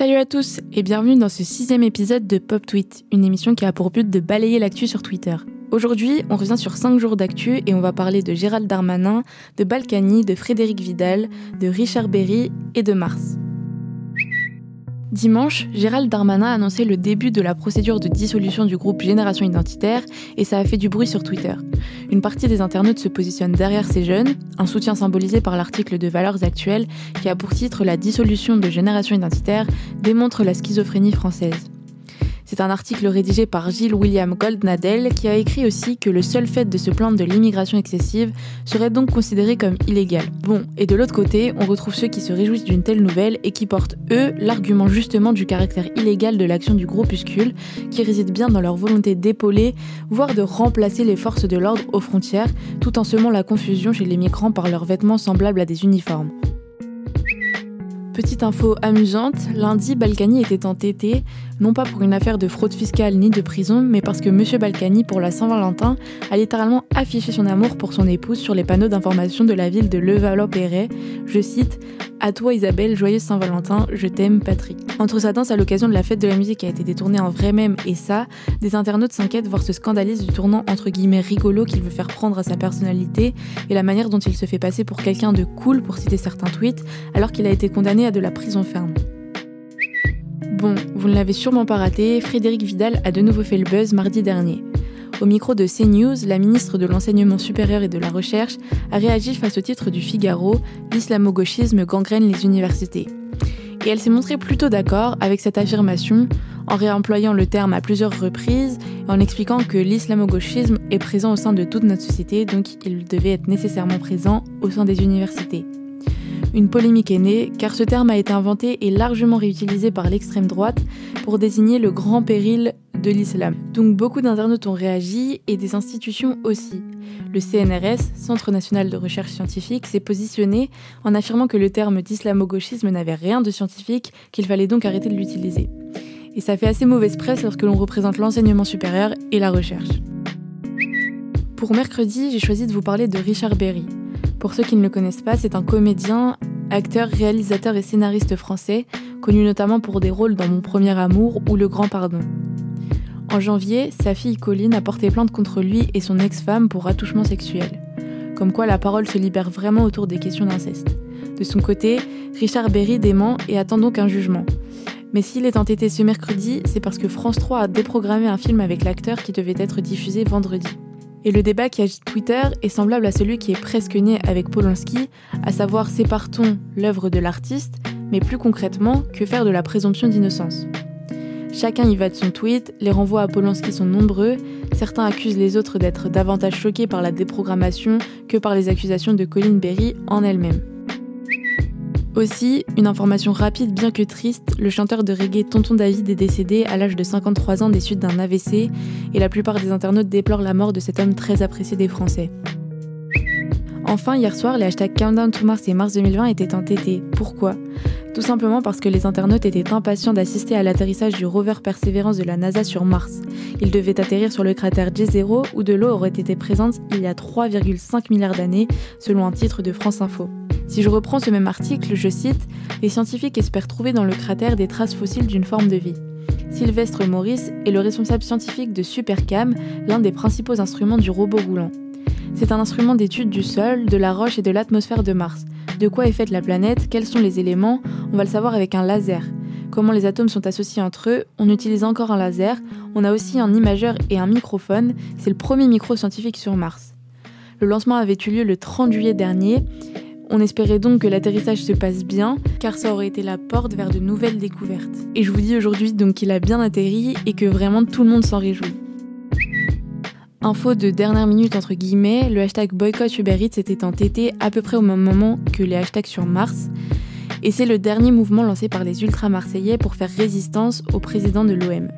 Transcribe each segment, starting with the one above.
Salut à tous et bienvenue dans ce sixième épisode de Pop Tweet, une émission qui a pour but de balayer l'actu sur Twitter. Aujourd'hui, on revient sur 5 jours d'actu et on va parler de Gérald Darmanin, de Balkany, de Frédéric Vidal, de Richard Berry et de Mars. Dimanche, Gérald Darmanin a annoncé le début de la procédure de dissolution du groupe Génération Identitaire et ça a fait du bruit sur Twitter. Une partie des internautes se positionne derrière ces jeunes, un soutien symbolisé par l'article de Valeurs Actuelles qui a pour titre La dissolution de Génération Identitaire démontre la schizophrénie française. C'est un article rédigé par Gilles William Goldnadel qui a écrit aussi que le seul fait de se plaindre de l'immigration excessive serait donc considéré comme illégal. Bon, et de l'autre côté, on retrouve ceux qui se réjouissent d'une telle nouvelle et qui portent, eux, l'argument justement du caractère illégal de l'action du groupuscule, qui réside bien dans leur volonté d'épauler, voire de remplacer les forces de l'ordre aux frontières, tout en semant la confusion chez les migrants par leurs vêtements semblables à des uniformes. Petite info amusante, lundi, Balkany était entêté, non pas pour une affaire de fraude fiscale ni de prison, mais parce que M. Balkany, pour la Saint-Valentin, a littéralement affiché son amour pour son épouse sur les panneaux d'information de la ville de Levallois-Perret. Je cite à toi Isabelle, joyeuse Saint-Valentin, je t'aime Patrick. Entre sa danse à l'occasion de la fête de la musique qui a été détournée en vrai même et ça, des internautes s'inquiètent voire se scandalisent du tournant entre guillemets rigolo qu'il veut faire prendre à sa personnalité et la manière dont il se fait passer pour quelqu'un de cool pour citer certains tweets alors qu'il a été condamné à de la prison ferme. Bon, vous ne l'avez sûrement pas raté, Frédéric Vidal a de nouveau fait le buzz mardi dernier. Au micro de CNews, la ministre de l'Enseignement supérieur et de la Recherche a réagi face au titre du Figaro L'islamo-gauchisme gangrène les universités. Et elle s'est montrée plutôt d'accord avec cette affirmation en réemployant le terme à plusieurs reprises et en expliquant que l'islamo-gauchisme est présent au sein de toute notre société, donc il devait être nécessairement présent au sein des universités. Une polémique est née car ce terme a été inventé et largement réutilisé par l'extrême droite pour désigner le grand péril de l'islam. Donc beaucoup d'internautes ont réagi et des institutions aussi. Le CNRS, Centre national de recherche scientifique, s'est positionné en affirmant que le terme d'islamo-gauchisme n'avait rien de scientifique, qu'il fallait donc arrêter de l'utiliser. Et ça fait assez mauvaise presse lorsque l'on représente l'enseignement supérieur et la recherche. Pour mercredi, j'ai choisi de vous parler de Richard Berry. Pour ceux qui ne le connaissent pas, c'est un comédien, acteur, réalisateur et scénariste français, connu notamment pour des rôles dans Mon premier amour ou Le grand pardon. En janvier, sa fille Colline a porté plainte contre lui et son ex-femme pour attouchement sexuel. Comme quoi la parole se libère vraiment autour des questions d'inceste. De son côté, Richard Berry dément et attend donc un jugement. Mais s'il est entêté ce mercredi, c'est parce que France 3 a déprogrammé un film avec l'acteur qui devait être diffusé vendredi. Et le débat qui agite Twitter est semblable à celui qui est presque né avec Polanski, à savoir sépare-t-on l'œuvre de l'artiste, mais plus concrètement, que faire de la présomption d'innocence? Chacun y va de son tweet, les renvois à Polanski sont nombreux, certains accusent les autres d'être davantage choqués par la déprogrammation que par les accusations de Colin Berry en elle-même. Aussi, une information rapide bien que triste, le chanteur de reggae Tonton David est décédé à l'âge de 53 ans des suites d'un AVC et la plupart des internautes déplorent la mort de cet homme très apprécié des Français. Enfin, hier soir, les hashtags Countdown to Mars et Mars 2020 étaient entêtés. Pourquoi? Tout simplement parce que les internautes étaient impatients d'assister à l'atterrissage du rover Perseverance de la NASA sur Mars. Il devait atterrir sur le cratère J0 où de l'eau aurait été présente il y a 3,5 milliards d'années, selon un titre de France Info. Si je reprends ce même article, je cite Les scientifiques espèrent trouver dans le cratère des traces fossiles d'une forme de vie. Sylvestre Maurice est le responsable scientifique de Supercam, l'un des principaux instruments du robot roulant. C'est un instrument d'étude du sol, de la roche et de l'atmosphère de Mars. De quoi est faite la planète Quels sont les éléments On va le savoir avec un laser. Comment les atomes sont associés entre eux On utilise encore un laser. On a aussi un imageur et un microphone. C'est le premier micro scientifique sur Mars. Le lancement avait eu lieu le 30 juillet dernier. On espérait donc que l'atterrissage se passe bien, car ça aurait été la porte vers de nouvelles découvertes. Et je vous dis aujourd'hui donc qu'il a bien atterri et que vraiment tout le monde s'en réjouit. Info de dernière minute entre guillemets, le hashtag boycott Uber Eats était entêté à peu près au même moment que les hashtags sur Mars. Et c'est le dernier mouvement lancé par les ultra-marseillais pour faire résistance au président de l'OM.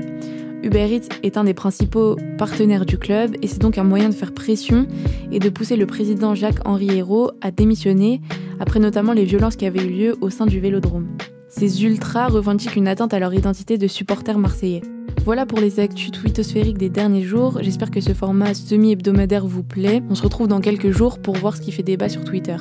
Uber Eats est un des principaux partenaires du club et c'est donc un moyen de faire pression et de pousser le président Jacques-Henri Hérault à démissionner après notamment les violences qui avaient eu lieu au sein du vélodrome. Ces ultras revendiquent une atteinte à leur identité de supporters marseillais. Voilà pour les actus twittosphériques des derniers jours. J'espère que ce format semi-hebdomadaire vous plaît. On se retrouve dans quelques jours pour voir ce qui fait débat sur Twitter.